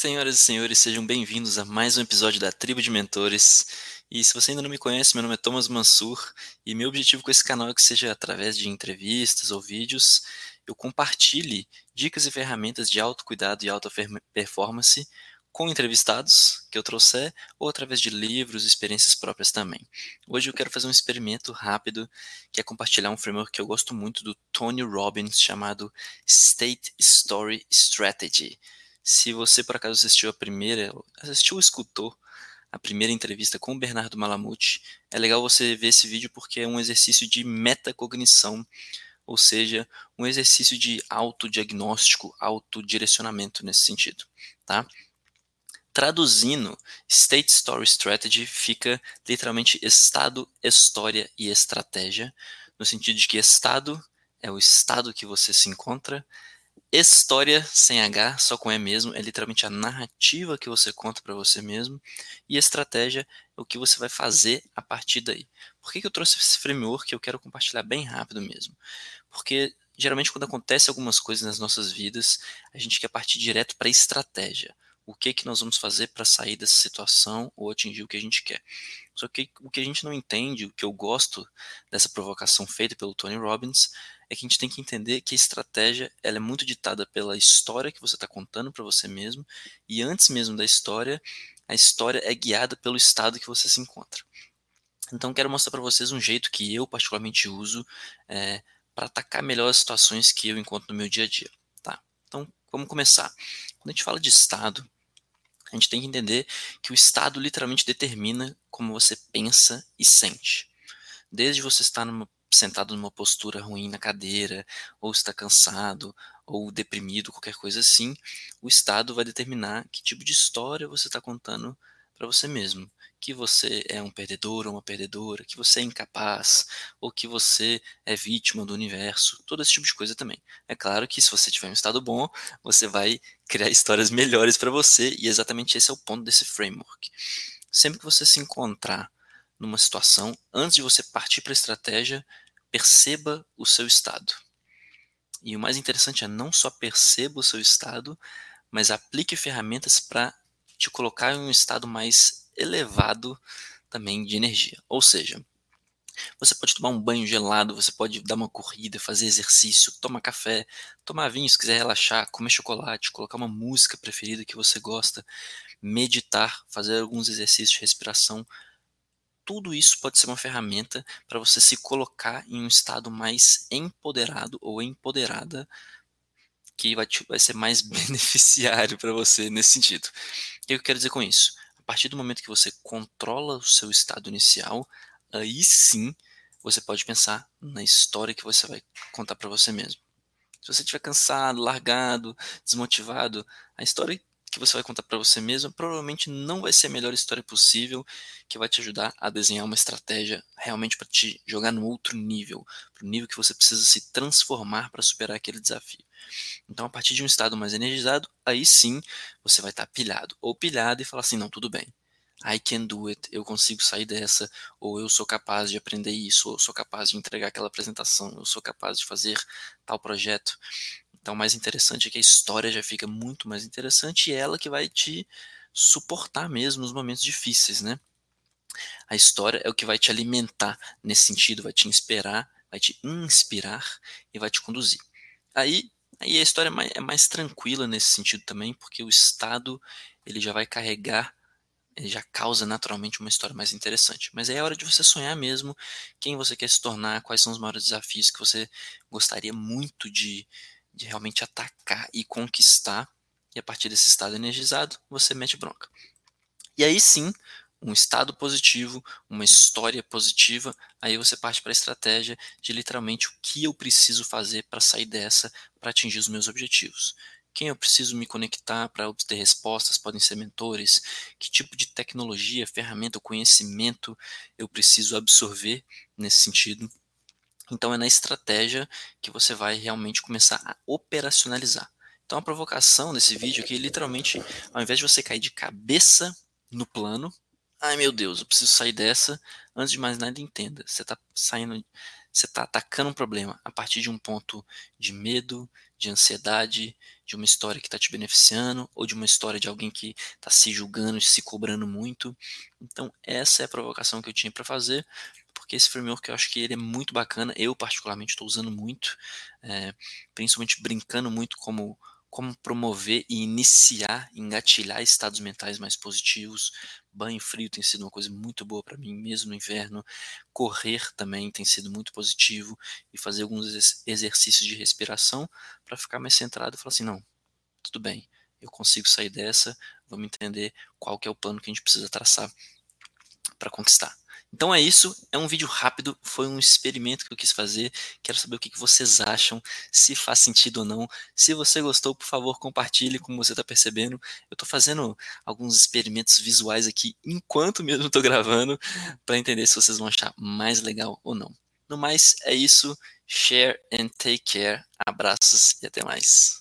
Senhoras e senhores, sejam bem-vindos a mais um episódio da Tribo de Mentores. E se você ainda não me conhece, meu nome é Thomas Mansur e meu objetivo com esse canal é que seja através de entrevistas ou vídeos eu compartilhe dicas e ferramentas de autocuidado e alta performance com entrevistados que eu trouxer ou através de livros e experiências próprias também. Hoje eu quero fazer um experimento rápido que é compartilhar um framework que eu gosto muito do Tony Robbins chamado State Story Strategy. Se você por acaso assistiu a primeira, assistiu ou escutou a primeira entrevista com o Bernardo Malamuti, é legal você ver esse vídeo porque é um exercício de metacognição, ou seja, um exercício de autodiagnóstico, autodirecionamento nesse sentido, tá? Traduzindo, State Story Strategy fica literalmente estado, história e estratégia, no sentido de que estado é o estado que você se encontra, História sem H, só com E mesmo, é literalmente a narrativa que você conta para você mesmo. E estratégia é o que você vai fazer a partir daí. Por que, que eu trouxe esse framework? Eu quero compartilhar bem rápido mesmo. Porque geralmente quando acontece algumas coisas nas nossas vidas, a gente quer partir direto para estratégia. O que que nós vamos fazer para sair dessa situação ou atingir o que a gente quer? Só que o que a gente não entende, o que eu gosto dessa provocação feita pelo Tony Robbins, é que a gente tem que entender que a estratégia ela é muito ditada pela história que você está contando para você mesmo, e antes mesmo da história, a história é guiada pelo estado que você se encontra. Então, quero mostrar para vocês um jeito que eu particularmente uso é, para atacar melhor as situações que eu encontro no meu dia a dia. Tá? Então, vamos começar. Quando a gente fala de estado, a gente tem que entender que o estado literalmente determina como você pensa e sente. Desde você estar numa sentado numa postura ruim na cadeira, ou está cansado, ou deprimido, qualquer coisa assim, o estado vai determinar que tipo de história você está contando para você mesmo. Que você é um perdedor ou uma perdedora, que você é incapaz, ou que você é vítima do universo, todo esse tipo de coisa também. É claro que se você tiver um estado bom, você vai criar histórias melhores para você, e exatamente esse é o ponto desse framework. Sempre que você se encontrar numa situação, antes de você partir para a estratégia, perceba o seu estado. E o mais interessante é não só perceba o seu estado, mas aplique ferramentas para te colocar em um estado mais elevado também de energia. Ou seja, você pode tomar um banho gelado, você pode dar uma corrida, fazer exercício, tomar café, tomar vinho se quiser relaxar, comer chocolate, colocar uma música preferida que você gosta, meditar, fazer alguns exercícios de respiração tudo isso pode ser uma ferramenta para você se colocar em um estado mais empoderado ou empoderada, que vai, te, vai ser mais beneficiário para você nesse sentido. O que eu quero dizer com isso? A partir do momento que você controla o seu estado inicial, aí sim você pode pensar na história que você vai contar para você mesmo. Se você estiver cansado, largado, desmotivado, a história que você vai contar para você mesmo provavelmente não vai ser a melhor história possível que vai te ajudar a desenhar uma estratégia realmente para te jogar no outro nível, para o nível que você precisa se transformar para superar aquele desafio. Então, a partir de um estado mais energizado, aí sim você vai estar tá pilhado ou pilhado e falar assim: não, tudo bem. I can do it, eu consigo sair dessa, ou eu sou capaz de aprender isso, ou eu sou capaz de entregar aquela apresentação, eu sou capaz de fazer tal projeto. Então, o mais interessante é que a história já fica muito mais interessante e é ela que vai te suportar mesmo nos momentos difíceis, né? A história é o que vai te alimentar nesse sentido, vai te inspirar, vai te inspirar e vai te conduzir. Aí, aí a história é mais, é mais tranquila nesse sentido também, porque o estado ele já vai carregar, já causa naturalmente uma história mais interessante. Mas aí é hora de você sonhar mesmo quem você quer se tornar, quais são os maiores desafios que você gostaria muito de, de realmente atacar e conquistar, e a partir desse estado energizado, você mete bronca. E aí sim, um estado positivo, uma história positiva, aí você parte para a estratégia de literalmente o que eu preciso fazer para sair dessa, para atingir os meus objetivos. Quem eu preciso me conectar para obter respostas, podem ser mentores, que tipo de tecnologia, ferramenta, conhecimento eu preciso absorver nesse sentido então é na estratégia que você vai realmente começar a operacionalizar. Então a provocação desse vídeo aqui, literalmente, ao invés de você cair de cabeça no plano, ai meu Deus, eu preciso sair dessa, antes de mais nada entenda, você está saindo, você está atacando um problema a partir de um ponto de medo, de ansiedade, de uma história que está te beneficiando, ou de uma história de alguém que está se julgando se cobrando muito. Então, essa é a provocação que eu tinha para fazer, porque esse framework eu acho que ele é muito bacana. Eu, particularmente, estou usando muito, é, principalmente brincando muito como como promover e iniciar, engatilhar estados mentais mais positivos. Banho frio tem sido uma coisa muito boa para mim, mesmo no inverno. Correr também tem sido muito positivo e fazer alguns exercícios de respiração para ficar mais centrado e falar assim, não, tudo bem, eu consigo sair dessa, vamos entender qual que é o plano que a gente precisa traçar para conquistar. Então é isso, é um vídeo rápido, foi um experimento que eu quis fazer. Quero saber o que vocês acham, se faz sentido ou não. Se você gostou, por favor, compartilhe, como você está percebendo. Eu estou fazendo alguns experimentos visuais aqui enquanto mesmo estou gravando, para entender se vocês vão achar mais legal ou não. No mais, é isso. Share and take care. Abraços e até mais.